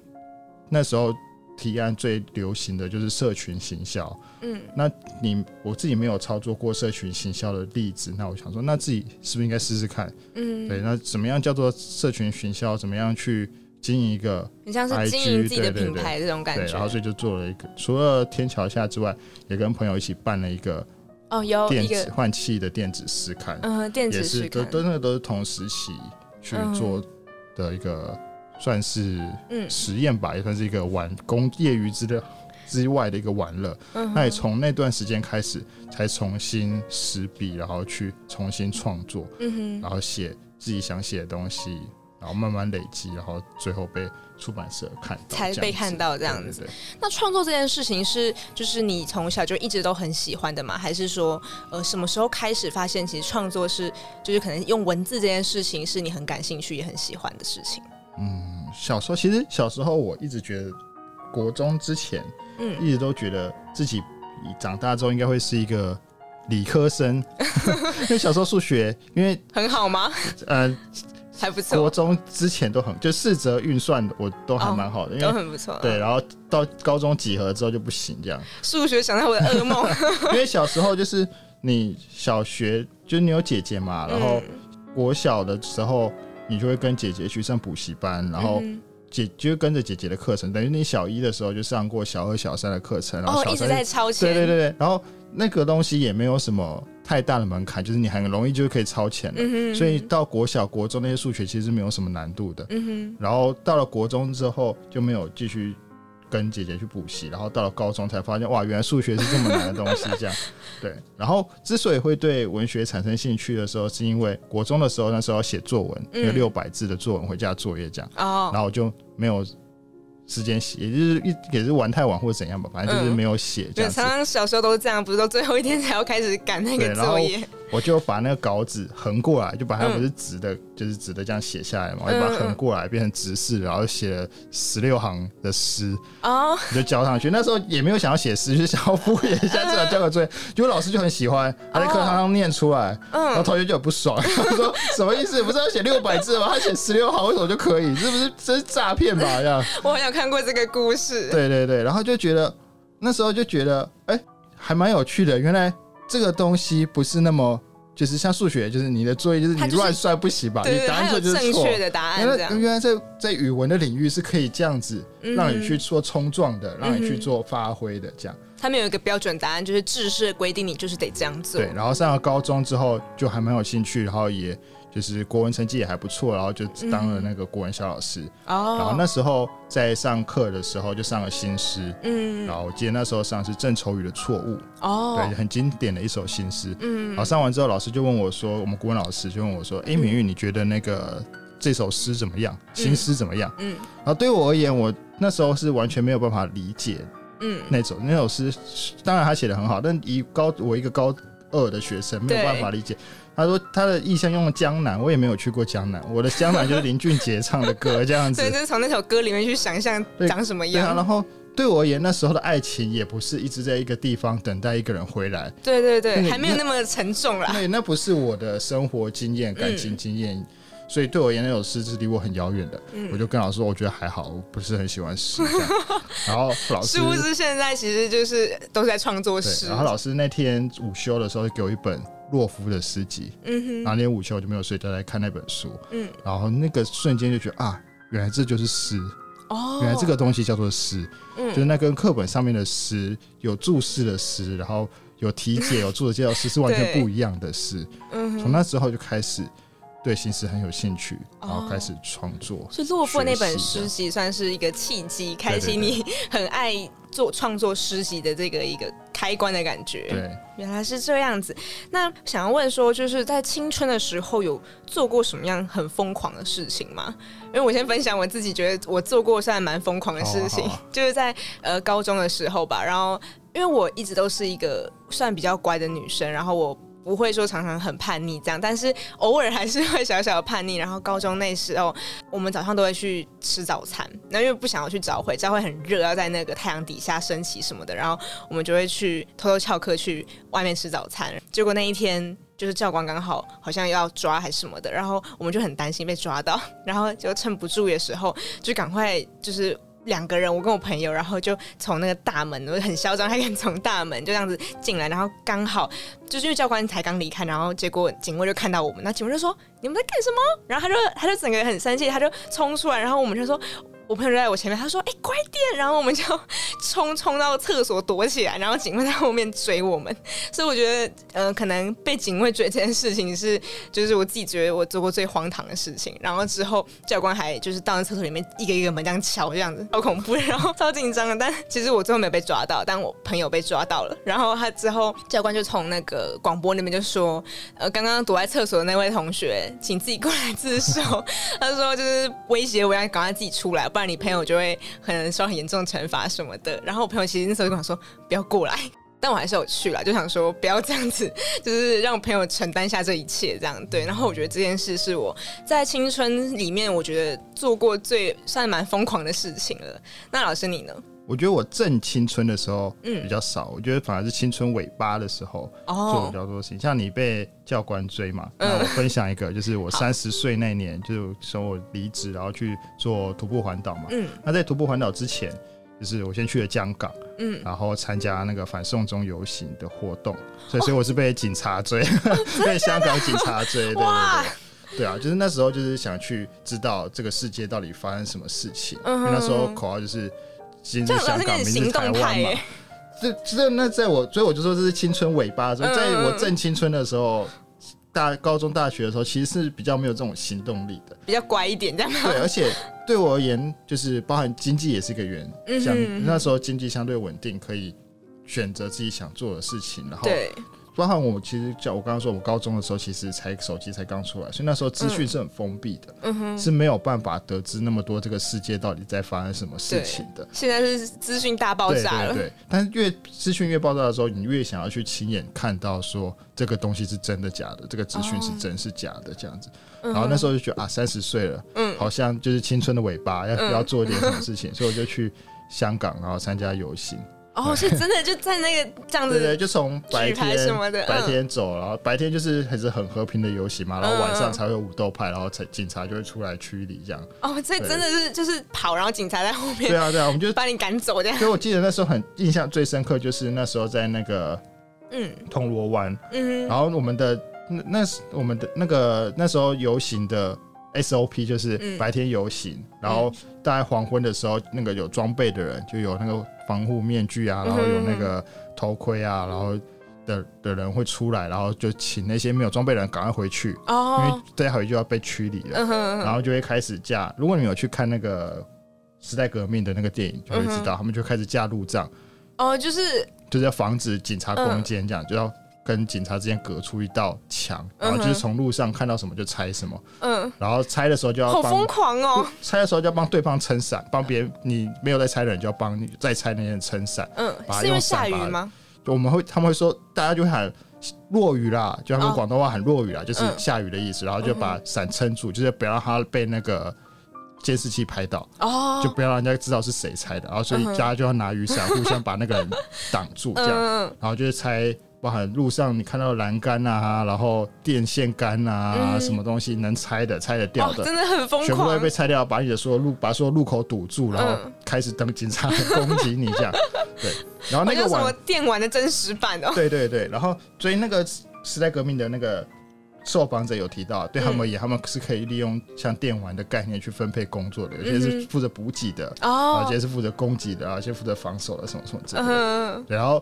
那时候提案最流行的就是社群行销。嗯那你我自己没有操作过社群行销的例子，那我想说，那自己是不是应该试试看？嗯，对，那怎么样叫做社群行销？怎么样去经营一个很像是经营自己的品牌这种感对？觉。然后所以就做了一个，除了天桥下之外，也跟朋友一起办了一个哦，有电子换气的电子试看，嗯电子试看，是都都那都是同时期去嗯做的一个，算是嗯实验吧，也算是一个玩工业余之的之外的一个玩乐。嗯那也从那段时间开始，才重新拾笔，然后去重新创作。嗯哼然后写自己想写的东西，然后慢慢累积，然后最后被出版社看到，才被看到这样子。那创作这件事情是，就是你从小就一直都很喜欢的吗？还是说，呃，什么时候开始发现，其实创作是，就是可能用文字这件事情是你很感兴趣也很喜欢的事情？嗯，小时候其实小时候我一直觉得，国中之前嗯，一直都觉得自己长大之后应该会是一个理科生，因为小时候数学，因为很好吗？呃还不错国错，中之前都很就四则运算我都还蛮好的，因都为很不错。对，，然后到高中几何之后就不行这样。数学想到我的噩梦。因为小时候就是你小学就是你有姐姐嘛，然后嗯国小的时候你就会跟姐姐去上补习班，然后嗯姐就跟着姐姐的课程，等于你小一的时候就上过小二、小三的课程，然后哦，一直小三在超前。对对对对，然后那个东西也没有什么太大的门槛，就是你很容易就可以超前了。嗯，所以到国小、国中那些数学其实没有什么难度的，嗯然后到了国中之后就没有继续跟姐姐去补习，然后到了高中才发现哇，原来数学是这么难的东西，这样对。然后之所以会对文学产生兴趣的时候，是因为国中的时候那时候要写作文，嗯有六百字的作文回家作业这样，哼，哦，然后我就没有时间写，也就是一也是玩太晚或者怎样吧，反正就是嗯没有写这对，常。常小时候都是这样，不是都最后一天才要开始赶那个作业？我就把那个稿纸横过来，就把它嗯不是直的，就是直的这样写下来嘛，我就把它横过来变成直式，然后写了十六行的诗，哦，我就交上去。那时候也没有想要写诗，就是想要敷衍一下，至少交个作业。结果老师就很喜欢，他在课堂上念出来，然后嗯，同学就很不爽，他说什么意思？不是要写六百字吗？他写十六行，为什么就可以？这不是这是诈骗吧？这样。我好像看过这个故事。对对对，然后就觉得那时候就觉得，哎、还蛮有趣的。原来这个东西不是那么，就是像数学，就是你的作业就是你乱算不行吧？你答案有错就是错。正确的答案原这样，来原来在在语文的领域是可以这样子，嗯让你去做冲撞的，让你去做发挥的，这样。他们有一个标准答案，就是制式规定，你就是得这样做。对，然后上了高中之后就还蛮有兴趣，然后也就是国文成绩也还不错，然后就当了那个国文小老师。哦，然后那时候在上课的时候就上了新诗，嗯然后我记得那时候上是郑愁予的《错误》。哦，对，很经典的一首新诗。嗯然后上完之后，老师就问我说：“我们国文老师就问我说，哎、敏玉，你觉得那个这首诗怎么样？新诗怎么样？”嗯然后对我而言，我那时候是完全没有办法理解嗯，那首那首诗。当然他写的很好，但以高我一个高二的学生没有办法理解。他说他的意象用了江南，我也没有去过江南，我的江南就是林俊杰唱的歌这样子 所以。就是从那首歌里面去想象长什么对啊，样。然后对我而言，那时候的爱情也不是一直在一个地方等待一个人回来，对对对，那还没有那么沉重啦。那那不是我的生活经验、感情经验，所以对我而言，那首诗是离我很遥远的。嗯我就跟老师说，我觉得还好，我不是很喜欢诗。然后老师是不是现在其实就是都是在创作对，诗。然后老师那天午休的时候给我一本洛夫的诗集，嗯哼，然后连午休我就没有睡觉，在看那本书，嗯，然后那个瞬间就觉得啊，原来这就是诗，哦，原来这个东西叫做诗，嗯。就是那跟课本上面的诗有注释的诗，然后有题解、有注的介绍诗是完全不一样的诗。嗯，从那之后就开始对新诗很有兴趣，然哦后开始创作。所以洛夫那本诗集算是一个契机，开启你很爱做创作诗集的这个一个开关的感觉。对，原来是这样子。那想要问说，就是在青春的时候有做过什么样很疯狂的事情吗？因为我先分享我自己觉得我做过算蛮疯狂的事情，就是在呃高中的时候吧。然后因为我一直都是一个算比较乖的女生，然后我。不会说常常很叛逆这样，但是偶尔还是会小小的叛逆。然后高中那时候，我们早上都会去吃早餐，那因为不想要去早会，早会很热，要在那个太阳底下升起什么的，然后我们就会去偷偷翘课去外面吃早餐。结果那一天就是教官刚好好像要抓还是什么的，然后我们就很担心被抓到，然后就撑不住的时候，就赶快就是。两个人，我跟我朋友，然后就从那个大门，我很嚣张，他敢从大门就这样子进来，然后刚好就是因为教官才刚离开，然后结果警卫就看到我们，那警卫就说你们在干什么？然后他就他就整个人很生气，他就冲出来，然后我们就说。我朋友就在我前面，他说：“哎、快点！”然后我们就冲冲到厕所躲起来，然后警卫在后面追我们。所以我觉得，呃，可能被警卫追这件事情是，就是我自己觉得我做过最荒唐的事情。然后之后教官还就是到那厕所里面一个一个门这样敲，这样子好恐怖，然后超紧张的。但其实我最后没有被抓到，但我朋友被抓到了。然后他之后教官就从那个广播那边就说：“呃，刚刚躲在厕所的那位同学，请自己过来自首。”他说就是威胁我要赶快自己出来，不然你朋友就会很受很严重的惩罚什么的。然后我朋友其实那时候就跟我说不要过来，但我还是有去了，就想说不要这样子，就是让朋友承担下这一切这样对。然后我觉得这件事是我在青春里面我觉得做过最算蛮疯狂的事情了。那老师你呢？我觉得我正青春的时候嗯。比较少，我觉得反而是青春尾巴的时候做比较多事情。像你被教官追嘛，嗯。那我分享一个，就是我三十岁那年，就是说我离职，然后去做徒步环岛嘛。嗯。那在徒步环岛之前，就是我先去了江港，嗯，然后参加那个反送中游行的活动，所以所以我是被警察追，被香港警察追，对对哇。对。对啊，就是那时候就是想去知道这个世界到底发生什么事情，嗯因为那时候口号就是香港，老师你行明日台湾嘛耶。这这那在我，所以我就说这是青春尾巴的时候，嗯在我正青春的时候，大高中、大学的时候，其实是比较没有这种行动力的。比较乖一点这样？对，而且对我而言，就是包含经济也是一个原嗯哼相，那时候经济相对稳定，可以选择自己想做的事情。然后，对，包含我其实叫我刚刚说，我高中的时候其实才手机才刚出来，所以那时候资讯是很封闭的，嗯哼。是没有办法得知那么多这个世界到底在发生什么事情的。现在是资讯大爆炸了，对对，但是越资讯越爆炸的时候，你越想要去亲眼看到说这个东西是真的假的，这个资讯是真是假的这样子。然后那时候就觉得啊，三十岁了，嗯好像就是青春的尾巴，要嗯要做一点什么事情，所以我就去香港，然后参加游行。哦，是真的就在那个 这样对对，子，就从白天什么的。白嗯天走，然后白天就是还是很和平的游行嘛，然后晚上才会有武斗派，然后才警察就会出来驱离这样。哦，所以真的是就是跑，然后警察在后面对啊对啊，我们就 把你赶走这样，所以我记得那时候很印象最深刻，就是那时候在那个嗯。铜锣湾，嗯然后我们的那那是我们的那个那时候游行的 SOP 就是嗯。白天游行，然后大概黄昏的时候，那个有装备的人就有那个防护面具啊，然后有那个头盔啊，然后的的人会出来，然后就请那些没有装备的人赶快回去，哦因为再回去就要被驱离了，嗯哼嗯哼，然后就会开始架。如果你有去看那个时代革命的那个电影，就会知嗯道他们就开始架路障。哦，就是就是要防止警察攻嗯坚，这样、就要跟警察之间隔出一道墙，然后就是从路上看到什么就拆什么，嗯，然后拆的时候就要好疯帮狂哦，拆的时候就要帮对方撑伞，帮别人你没有在拆的人就要帮你再拆那些人撑伞。嗯，把它是因为用伞把它下雨吗？就我们会他们会说，大家就会喊落雨啦，就他们哦广东话喊落雨啦，就是嗯下雨的意思，然后就把伞撑住，就是不要让它被那个监视器拍到，哦，就不要让人家知道是谁拆的。然后所以家就要拿雨伞 互相把那个人挡住，这样，嗯然后就是拆。包含路上你看到的栏杆啊，然后电线杆啊，嗯什么东西能拆的、拆得掉哦，的，真的很疯狂全部都会被，拆掉，把你的所有路把所有路口堵住，然后嗯开始等警察来攻击你这样。对，然后那个好像什么晚，电玩的真实版哦。对对对，然后所以那个时代革命的那个受访者有提到，对他们而言，他们是可以利用像电玩的概念去分配工作的，有些是负责补给的，哦有，些是负责攻击的，有些负责防守的，什么什么之类的。嗯对然后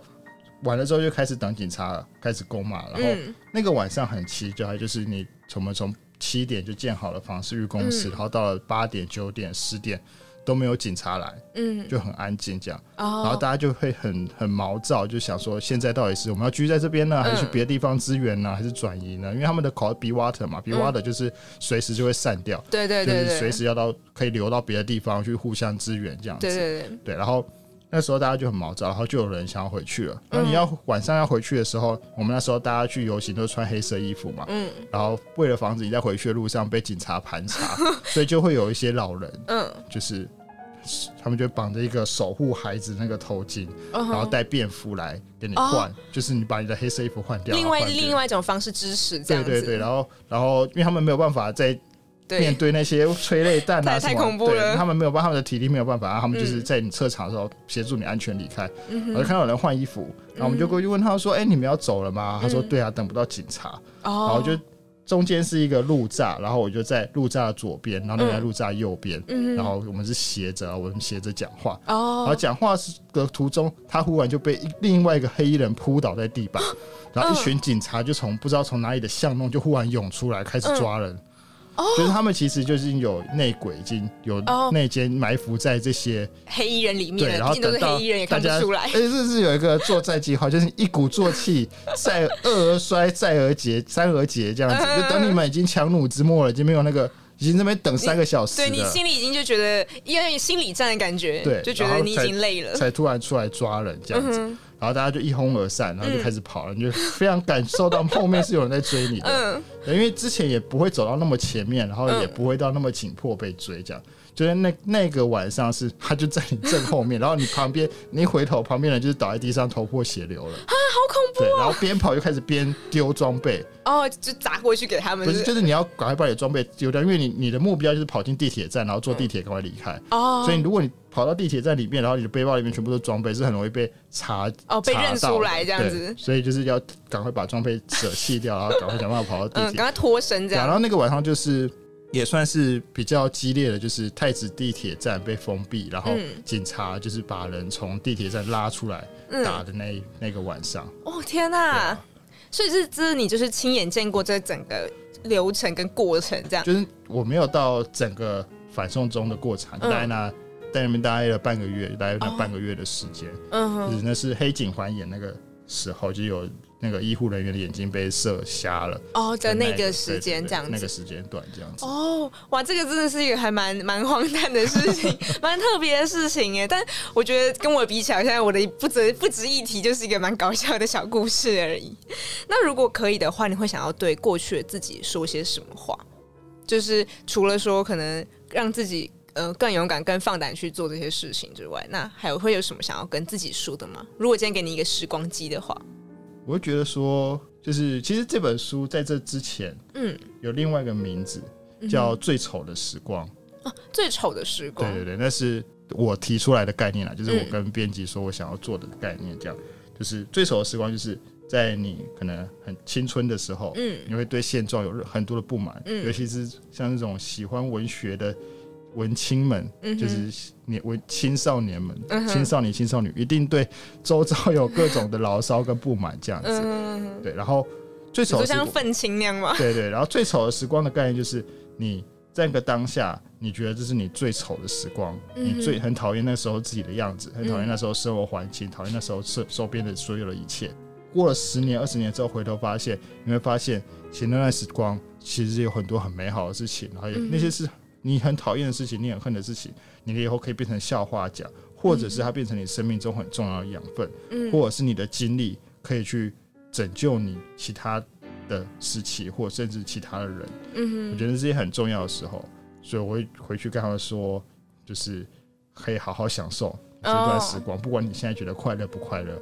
完了之后就开始等警察了，开始攻嘛，然后。嗯。那个晚上很奇怪，就是你从我们从七点就建好了房市预公司，嗯。然后到了八点、九点、十点都没有警察来，嗯，就很安静这样，哦，然后大家就会很很毛躁，就想说现在到底是我们要居在这边呢，还是去嗯别的地方支援呢，还是转移呢？因为他们的口 be water 嘛，be water 就是随时就会散掉，对对对，就是随时要到可以流到别的地方去互相支援这样子。对对对，对，然后那时候大家就很毛躁，然后就有人想要回去了。那你要晚上要回去的时候，我们那时候大家去游行都穿黑色衣服嘛，嗯。然后为了防止你在回去的路上被警察盘查，所以就会有一些老人，嗯，就是他们就绑着一个守护孩子那个头巾，然然后带便服来给你换，就是你把你的黑色衣服换掉。哦另外另外一种方式支持这样，对对对，然后然后因为他们没有办法在面对对那些催泪弹啊什么，对恐怖了。他们没有办法，他们的体力没有办法，他们就是嗯在你撤场的时候协助你安全离开。嗯我就看到有人换衣服，然后我们就过去问他说：“哎、你们要走了吗？”他说：“嗯对啊，等不到警察。”哦，然后就中间是一个路栅，然后我就在路栅的左边，然后那个在嗯路栅右边，嗯然后我们是斜着，我们斜着讲话。哦。然后哦，讲话的途中，他忽然就被另外一个黑衣人扑倒在地板，然后一群警察就从不知道从哪里的巷弄就忽然涌出来，开始抓人。就是他们其实就是有内鬼，已经有哦内奸埋伏在这些黑衣人里面，然后等到黑衣人，也看不大家出来哎，。这是有一个作战计划，就是一鼓作气，再二而衰，再而竭，三而竭这样子。嗯就等你们已经强弩之末了，已经没有那个，已经那边等三个小时对你，心里已经就觉得，因为心理战的感觉，对就觉得你已经累了。才突然出来抓人这样子。嗯然后大家就一哄而散，然后就开始跑了，你就非常感受到后面是有人在追你的，因为之前也不会走到那么前面，然后也嗯。不会到那么紧迫被追，这样。就是那那个晚上是他就在你正后面，然后你旁边你一回头，旁边人就是倒在地上头破血流了啊，好恐怖对，然后边跑就开始边丢装备，哦，就砸过去给他们，不是是就是你要赶快把你的装备丢掉，因为你你的目标就是跑进地铁站，然后坐地铁赶快离开。哦，所以如果你跑到地铁站里面，然后你的背包里面全部都是装备，是很容易被查哦被认出来这样子所以就是要赶快把装备舍弃掉，然后赶快想办法跑到地嗯，铁。赶快脱身这对啊然。后那个晚上就是也算是比较激烈的，就是太子地铁站被封闭，然后嗯。警察就是把人从地铁站拉出来嗯，打的那那个晚上。哦天哪！所以是这是你就是亲眼见过这整个流程跟过程这样。就是我没有到整个反送中的过程，嗯。待那在那边待了半个月，待了半个月的时间，嗯哼，就是那是黑警环演那个时候，就有那个医护人员的眼睛被射瞎了哦的那个个时间这样子那个。时间段这样子。哦，哇，这个真的是一个还蛮蛮荒诞的事情，蛮特别的事情哎。但我觉得跟我比起来，现在我的不值不值一提，就是一个蛮搞笑的小故事而已。那如果可以的话，你会想要对过去的自己说些什么话？就是除了说可能让自己呃更勇敢、更放胆去做这些事情之外，那还有会有什么想要跟自己说的吗？如果今天给你一个时光机的话，我会觉得说，就是其实这本书在这之前嗯，有另外一个名字叫《最丑的时光》。最丑的时光，对对对，那是我提出来的概念啦，就是我嗯。跟编辑说我想要做的概念，这样。就是最丑的时光，就是在你可能很青春的时候，嗯。你会对现状有很多的不满，嗯。尤其是像那种喜欢文学的文青们，嗯就是年文青少年们、嗯青少年、青少女，一定对周遭有各种的牢骚跟不满这样子。嗯，对，然后最丑的时光，像愤青那样吗？对对，然后最丑的时光的概念就是你在那个当下，你觉得这是你最丑的时光，嗯你最很讨厌那时候自己的样子，很讨厌嗯那时候生活环境，讨厌那时候周周边的所有的一切。过了十年、二十年之后，回头发现，你会发现，其实那段时光其实有很多很美好的事情，然后也嗯那些是你很讨厌的事情，你很恨的事情，你以后可以变成笑话讲，或者是它变成你生命中很重要的养分。嗯或者是你的经历可以去拯救你其他的时期，或甚至其他的人。嗯哼，我觉得这些很重要的时候，所以我会回去跟他们说，就是可以好好享受这段时光，不管你现在觉得快乐不快乐，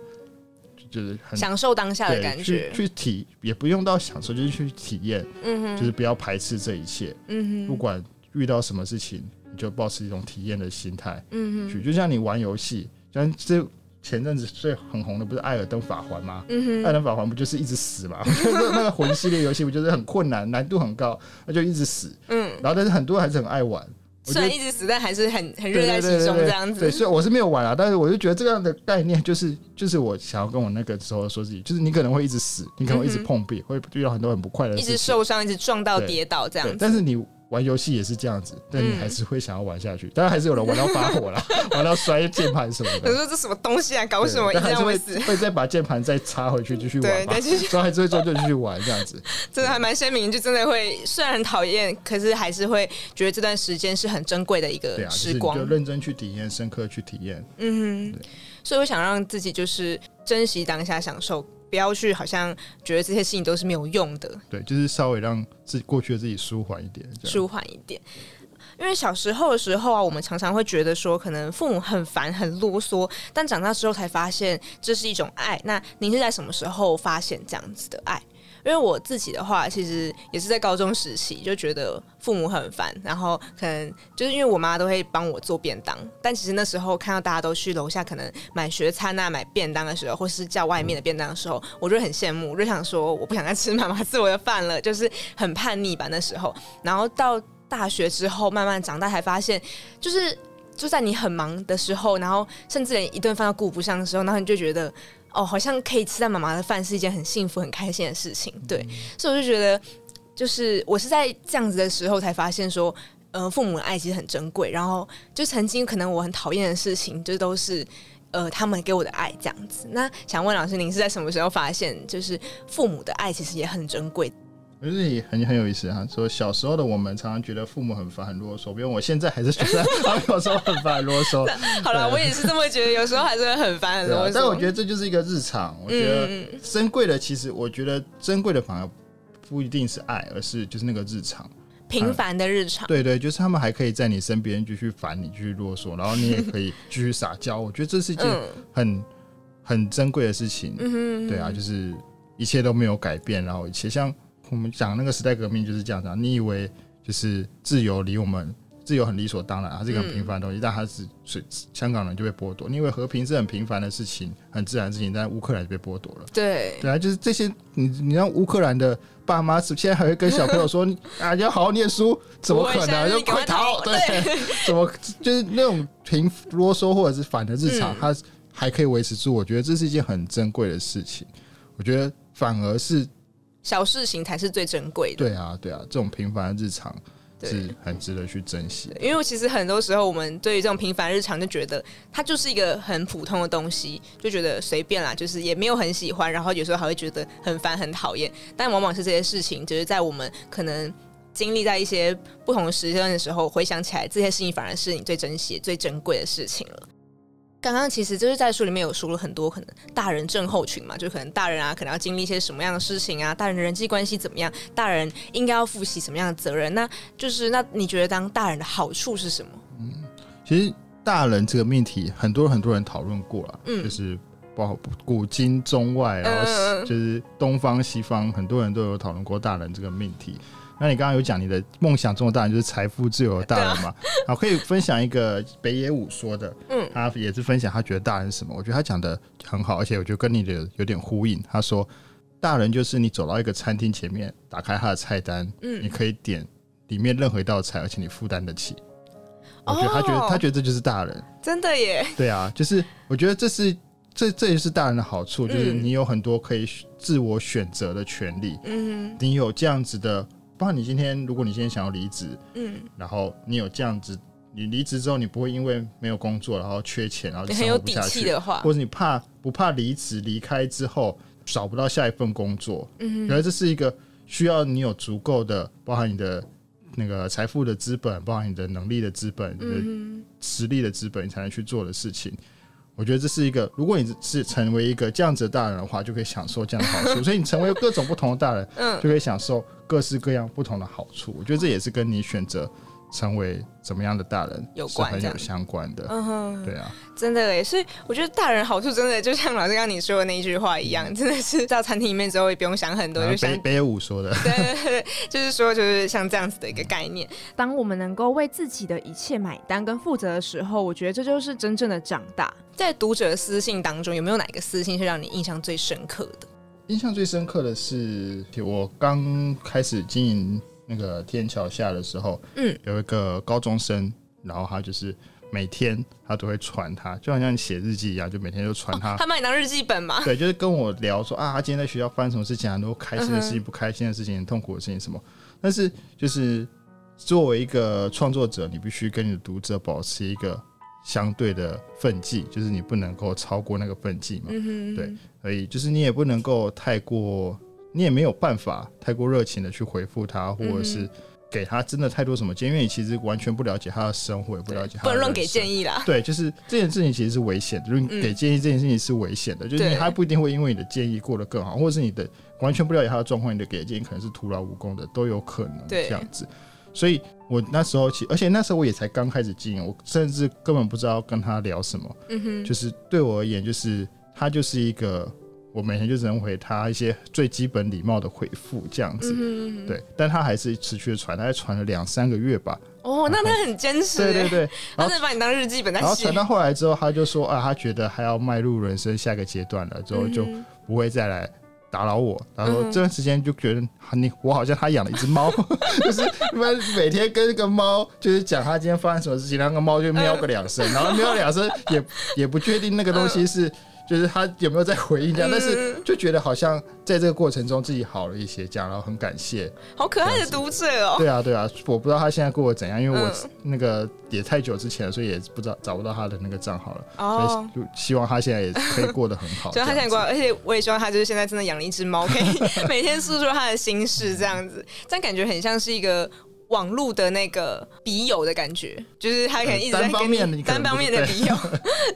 就就是很享受当下的感觉去。去体也不用到享受，就是去体验，嗯哼，就是不要排斥这一切，嗯哼，不管遇到什么事情，你就保持一种体验的心态嗯嗯，去，就像你玩游戏，像这前阵子最很红的不是《艾尔登法环》吗？嗯哼，艾尔登法环不就是一直死吗？那那个魂系列游戏不就是很困难，难度很高，那就一直死。嗯，然后但是很多人还是很爱玩，虽然一直死，但还是很很热爱其中这样子。对，所以我是没有玩啊，但是我就觉得这样的概念就是就是我想要跟我那个时候说自己，就是你可能会一直死，你可能会一直碰壁，会遇到很多很不快乐的一直。受伤，一直撞到跌倒这样，子。但是你玩游戏也是这样子，但你嗯还是会想要玩下去。当然还是有人玩到发火了，玩到摔键盘什么的。我说这什么东西啊，搞什么？一直但还是会死。会再把键盘再插回去继续玩对，嘛但。是所以还是会做就继续玩这样子。真的还蛮鲜明，就真的会虽然很讨厌，可是还是会觉得这段时间是很珍贵的一个对啊，就是时光。你就认真去体验，深刻去体验。嗯哼，所以我想让自己就是珍惜当下，享受，不要去好像觉得这些事情都是没有用的，对，就是稍微让自己过去的自己舒缓一点。舒缓一点。因为小时候的时候啊，我们常常会觉得说，可能父母很烦、很啰嗦，但长大之后才发现这是一种爱。那您是在什么时候发现这样子的爱？因为我自己的话，其实也是在高中时期就觉得父母很烦，然后可能就是因为我妈都会帮我做便当，但其实那时候看到大家都去楼下可能买学餐啊、买便当的时候，或是叫外面的便当的时候，我就很羡慕，我就想说我不想再吃妈妈做的饭了，就是很叛逆吧那时候。然后到大学之后，慢慢长大才发现，就是就在你很忙的时候，然后甚至连一顿饭都顾不上的时候，然后你就觉得。哦，好像可以吃到妈妈的饭是一件很幸福、很开心的事情，对，所以我就觉得，就是我是在这样子的时候才发现说，呃，父母的爱其实很珍贵。然后就曾经可能我很讨厌的事情，就都是呃他们给我的爱这样子。那想问老师，您是在什么时候发现，就是父母的爱其实也很珍贵？我觉得也很很有意思哈。说小时候的我们常常觉得父母很烦、很啰嗦，比如我现在还是觉得 他们有时候很烦、很啰嗦。好了，我也是这么觉得，有时候还是会很烦很啰嗦。但我觉得这就是一个日常。我觉得嗯珍贵的，其实我觉得珍贵的反而不一定是爱，而是就是那个日常。平凡的日常，对对，就是他们还可以在你身边继续烦你，继续啰嗦，然后你也可以继续撒娇。我觉得这是一件嗯很很珍贵的事情。嗯哼，对啊，就是一切都没有改变，然后一切像我们讲那个时代革命就是这样子啊。你以为就是自由离我们自由很理所当然，它是一个很平凡的东西，但它是是香港人就被剥夺。你以为和平是很平凡的事情，很自然的事情，但乌克兰就被剥夺了。对，对啊，就是这些，你你让乌克兰的爸妈是现在还会跟小朋友说 啊，你要好好念书，怎么可能？就快快逃！逃对，怎么就是那种平啰嗦或者是反的日常，嗯它还可以维持住，我觉得这是一件很珍贵的事情。我觉得反而是小事情才是最珍贵的。对啊，对啊，这种平凡的日常是很值得去珍惜。因为其实很多时候，我们对于这种平凡日常就觉得它就是一个很普通的东西，就觉得随便啦，就是也没有很喜欢，然后有时候还会觉得很烦、很讨厌。但往往是这些事情，就是在我们可能经历在一些不同的时间的时候，回想起来，这些事情反而是你最珍惜、最珍贵的事情了。刚刚其实就是在书里面有说了很多可能大人症候群嘛，就可能大人啊，可能要经历一些什么样的事情啊，大人的人际关系怎么样，大人应该要负起什么样的责任？那就是那你觉得当大人的好处是什么？其实大人这个命题，很多很多人讨论过了，嗯就是包括古今中外，然后嗯嗯嗯就是东方西方，很多人都有讨论过大人这个命题。那你刚刚有讲你的梦想中的大人就是财富自由的大人嘛？好，可以分享一个北野武说的，嗯。他也是分享他觉得大人是什么，我觉得他讲的很好，而且我觉得跟你的有点呼应。他说，大人就是你走到一个餐厅前面，打开他的菜单，嗯。你可以点里面任何一道菜，而且你负担得起。我觉得他觉得、哦他觉得这就是大人，真的耶，对啊，就是我觉得这是这这也是大人的好处，就是嗯。你有很多可以自我选择的权利，嗯你有这样子的，包括你今天如果你今天想要离职，嗯，然后你有这样子，你离职之后你不会因为没有工作然后缺钱，然后就很有底气的话，或者你怕不怕离职离开之后找不到下一份工作，嗯原来这是一个需要你有足够的，包含你的那个财富的资本，包含你的能力的资本，你的嗯实力的资本，你才能去做的事情。我觉得这是一个，如果你是成为一个这样子的大人的话，就可以享受这样的好处。所以你成为各种不同的大人，嗯就可以享受各式各样不同的好处。我觉得这也是跟你选择成为怎么样的大人有关很有相关的。嗯哼，对啊，真的哎，所以我觉得大人好处真的就像老师刚刚你说的那一句话一样，真的是到餐厅里面之后也不用想很多，就想然后北北野武说的，对对对，就是说就是像这样子的一个概念。当我们能够为自己的一切买单跟负责的时候，我觉得这就是真正的长大。在读者私信当中，有没有哪个私信是让你印象最深刻的？印象最深刻的是我刚开始经营那个天桥下的时候，嗯，有一个高中生，然后他就是每天他都会传他，就好像你写日记一样，就每天就传他。他把你当日记本嘛？对，就是跟我聊说啊，他今天在学校发生什么事情，很多开心的事嗯情、不开心的事情、很痛苦的事情什么。但是就是作为一个创作者，你必须跟你的读者保持一个相对的分际，就是你不能够超过那个分际嘛。嗯哼，对所以就是你也不能够太过，你也没有办法太过热情的去回复他，或者嗯是给他真的太多什么建议，因为你其实完全不了解他的生活，也不了解他不能乱给。建议啦。对，就是这件事情其实是危险的，就是给建议这件事情是危险的，就是你对他不一定会因为你的建议过得更好，或者是你的完全不了解他的状况，你的给的建议可能是徒劳无功的，都有可能对这样子。所以我那时候其，而且那时候我也才刚开始经营，我甚至根本不知道跟他聊什么。嗯哼，就是对我而言，就是他就是一个我每天就只能回他一些最基本礼貌的回复这样子。对，但他还是持续的传，他还传了两三个月吧。哦，那他很坚持，对对，对，他真的把你当日记本在写然后传。到后来之后，他就说啊，他觉得还要迈入人生下个阶段了，之后就嗯不会再来打扰我。然后嗯这段时间就觉得啊你我好像他养了一只猫，就是每每天跟那个猫就是讲他今天发生什么事情，那个猫就喵个两声，然后喵两声也也不确定那个东西是。就是他有没有在回应这样，但是嗯就觉得好像在这个过程中自己好了一些，这样，然后很感谢。好可爱的读者哦。对啊，对啊，我不知道他现在过得怎样，因为我嗯那个也太久之前了，所以也不知道找不到他的那个账号了。哦所，以就希望他现在也可以过得很好。就他现在过，而且我也希望他就是现在真的养了一只猫，可以 每天诉说他的心事，这样子，但感觉很像是一个。网络的那个笔友的感觉，就是他可能一直在单方跟面的单方面的不笔友，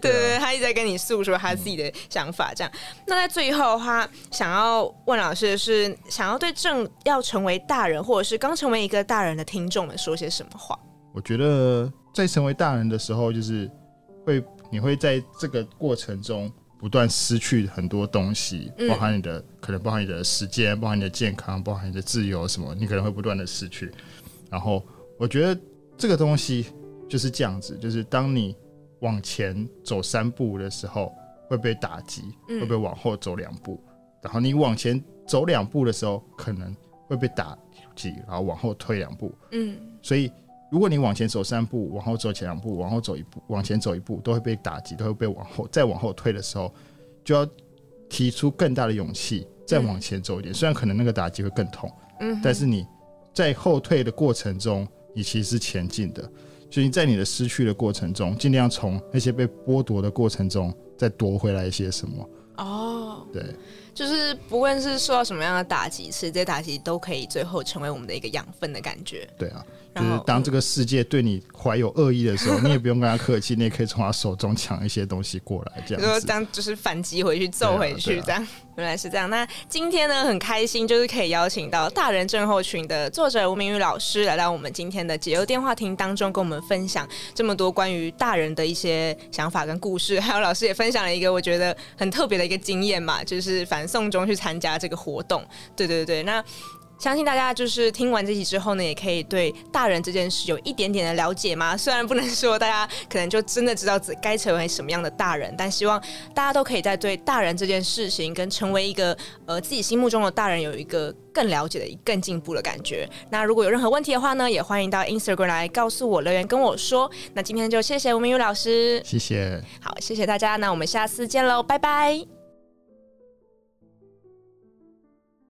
对对对对，他一直在跟你诉说他自己的想法，这样。那在最后的话，想要问老师的是，想要对正要成为大人，或者是刚成为一个大人的听众们说些什么话？我觉得在成为大人的时候，就是会你会在这个过程中不断失去很多东西，嗯包含你的可能包含你的时间，包含你的健康，包含你的自由什么，你可能会不断的失去。然后我觉得这个东西就是这样子，就是当你往前走三步的时候会被打击，嗯会被往后走两步，然后你往前走两步的时候可能会被打击，然后往后退两步。嗯所以，如果你往前走三步，往后走前两步，往后走一步，往前走一步，都会被打击，都会被往后再往后退的时候，就要提出更大的勇气，再往前走一点。虽然可能那个打击会更痛，嗯，但是你在后退的过程中，你其实是前进的。所以在你的失去的过程中，尽量从那些被剥夺的过程中再夺回来一些什么。哦，对，就是不论是受到什么样的打击，其实这些打击都可以最后成为我们的一个养分的感觉。对啊，就是当这个世界对你怀有恶意的时候，你也不用跟他客气，你也可以从他手中抢一些东西过来，这样如说样子。当就是反击回去、揍回去这样，原来是这样。那今天呢，很开心，就是可以邀请到大人症候群的作者吴明宇老师来到我们今天的解忧电话亭当中，跟我们分享这么多关于大人的一些想法跟故事。还有老师也分享了一个我觉得很特别的一个经验嘛，就是反送中去参加这个活动。对对对，那。相信大家就是听完这集之后呢，也可以对大人这件事有一点点的了解嘛。虽然不能说大家可能就真的知道自该成为什么样的大人，但希望大家都可以在对大人这件事情跟成为一个呃自己心目中的大人有一个更了解的、更进步的感觉。那如果有任何问题的话呢，也欢迎到 Instagram 来告诉我留言跟我说。那今天就谢谢吴明宇老师，谢谢。好，谢谢大家，那我们下次见喽，拜拜。